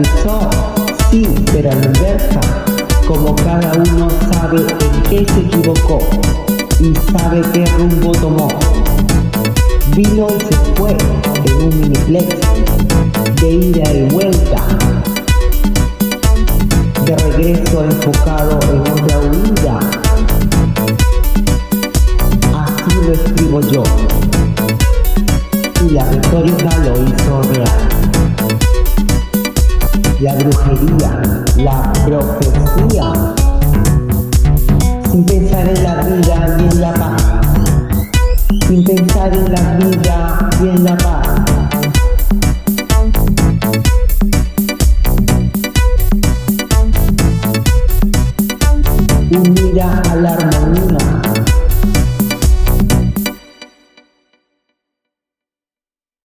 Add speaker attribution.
Speaker 1: parametrizó, sí, pero a la inversa, como cada uno sabe en qué se equivocó y sabe qué rumbo tomó. Vino y se fue en un miniplex de ida y vuelta, de regreso enfocado en otra huida. Así lo escribo yo. Y la retórica lo hizo la brujería, la profecía, sin pensar en la vida y en la paz, sin pensar en la vida y en la paz. Unida a la